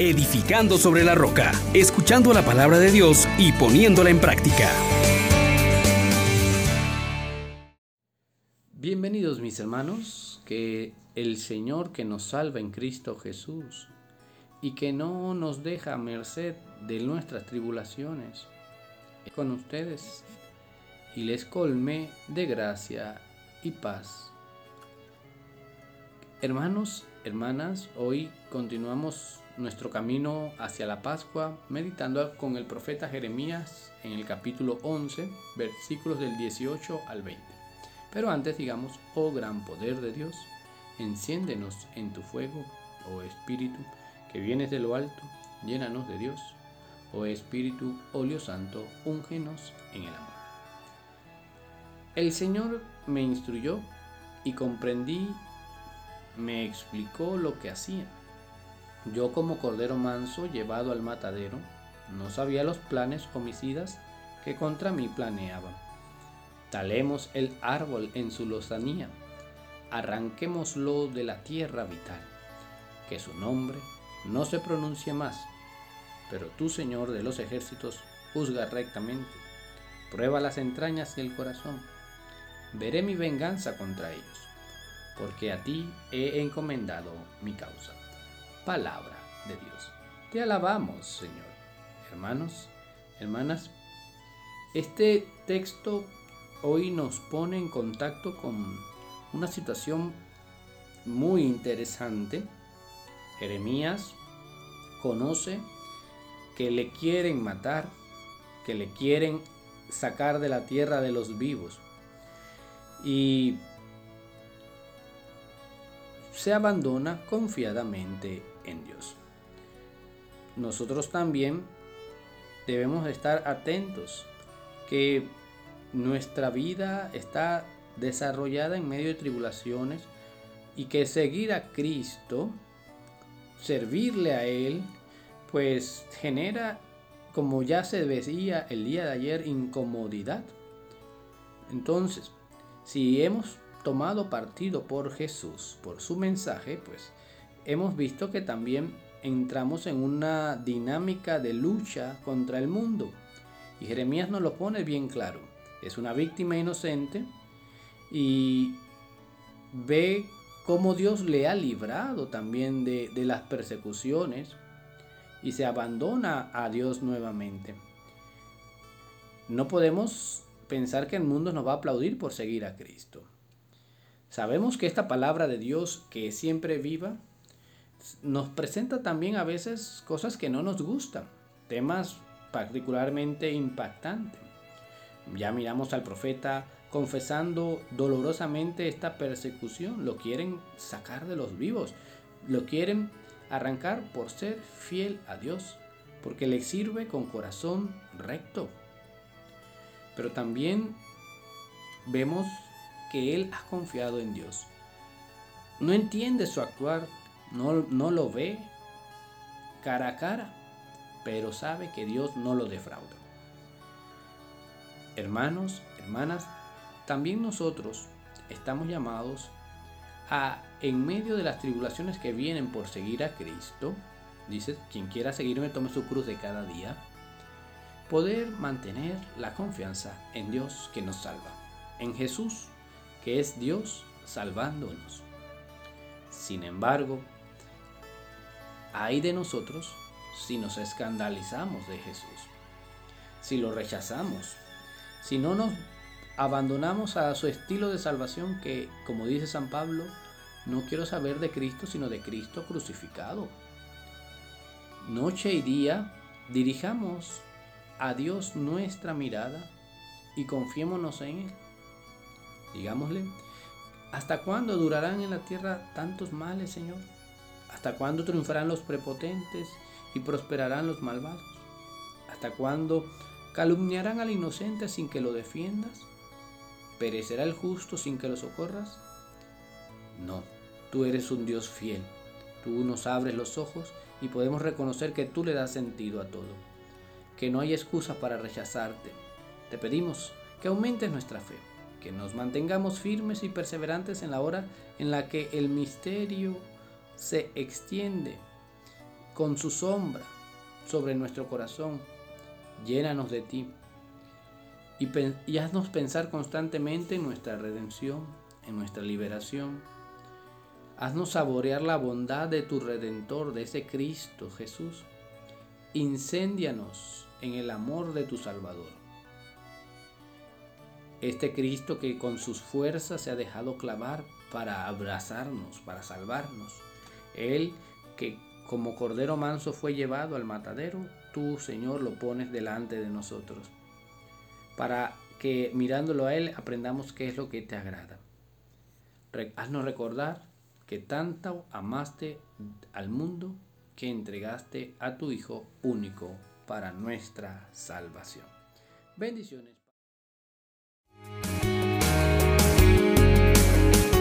edificando sobre la roca, escuchando la palabra de Dios y poniéndola en práctica. Bienvenidos mis hermanos, que el Señor que nos salva en Cristo Jesús y que no nos deja a merced de nuestras tribulaciones, con ustedes y les colme de gracia y paz. Hermanos, hermanas, hoy continuamos nuestro camino hacia la Pascua meditando con el profeta Jeremías en el capítulo 11, versículos del 18 al 20. Pero antes digamos, oh gran poder de Dios, enciéndenos en tu fuego, oh Espíritu, que vienes de lo alto, llénanos de Dios, oh Espíritu, óleo santo, úngenos en el amor. El Señor me instruyó y comprendí, me explicó lo que hacía. Yo como cordero manso llevado al matadero, no sabía los planes homicidas que contra mí planeaban. Talemos el árbol en su lozanía, arranquémoslo de la tierra vital, que su nombre no se pronuncie más, pero tú, Señor de los ejércitos, juzga rectamente, prueba las entrañas y el corazón veré mi venganza contra ellos, porque a ti he encomendado mi causa. Palabra de Dios. Te alabamos, Señor. Hermanos, hermanas, este texto hoy nos pone en contacto con una situación muy interesante. Jeremías conoce que le quieren matar, que le quieren sacar de la tierra de los vivos, y se abandona confiadamente en Dios. Nosotros también debemos estar atentos que nuestra vida está desarrollada en medio de tribulaciones y que seguir a Cristo, servirle a Él, pues genera, como ya se decía el día de ayer, incomodidad. Entonces, si hemos tomado partido por Jesús, por su mensaje, pues hemos visto que también entramos en una dinámica de lucha contra el mundo. Y Jeremías nos lo pone bien claro. Es una víctima inocente y ve cómo Dios le ha librado también de, de las persecuciones y se abandona a Dios nuevamente. No podemos pensar que el mundo nos va a aplaudir por seguir a Cristo. Sabemos que esta palabra de Dios, que es siempre viva, nos presenta también a veces cosas que no nos gustan, temas particularmente impactantes. Ya miramos al profeta confesando dolorosamente esta persecución, lo quieren sacar de los vivos, lo quieren arrancar por ser fiel a Dios, porque le sirve con corazón recto, pero también vemos que él ha confiado en Dios. No entiende su actuar, no, no lo ve cara a cara, pero sabe que Dios no lo defrauda. Hermanos, hermanas, también nosotros estamos llamados a, en medio de las tribulaciones que vienen por seguir a Cristo, dice, quien quiera seguirme tome su cruz de cada día, poder mantener la confianza en Dios que nos salva, en Jesús, que es Dios salvándonos. Sin embargo, hay de nosotros si nos escandalizamos de Jesús, si lo rechazamos, si no nos abandonamos a su estilo de salvación que, como dice San Pablo, no quiero saber de Cristo, sino de Cristo crucificado. Noche y día dirijamos a Dios nuestra mirada y confiémonos en Él. Digámosle, ¿hasta cuándo durarán en la tierra tantos males, Señor? ¿Hasta cuándo triunfarán los prepotentes y prosperarán los malvados? ¿Hasta cuándo calumniarán al inocente sin que lo defiendas? ¿Perecerá el justo sin que lo socorras? No, tú eres un Dios fiel. Tú nos abres los ojos y podemos reconocer que tú le das sentido a todo que no hay excusa para rechazarte. Te pedimos que aumentes nuestra fe, que nos mantengamos firmes y perseverantes en la hora en la que el misterio se extiende con su sombra sobre nuestro corazón. Llénanos de ti y, y haznos pensar constantemente en nuestra redención, en nuestra liberación. Haznos saborear la bondad de tu Redentor, de ese Cristo Jesús. Incéndianos en el amor de tu Salvador. Este Cristo que con sus fuerzas se ha dejado clavar para abrazarnos, para salvarnos. Él que como cordero manso fue llevado al matadero, tú, Señor, lo pones delante de nosotros. Para que mirándolo a Él aprendamos qué es lo que te agrada. Haznos recordar que tanto amaste al mundo que entregaste a tu Hijo único para nuestra salvación. Bendiciones.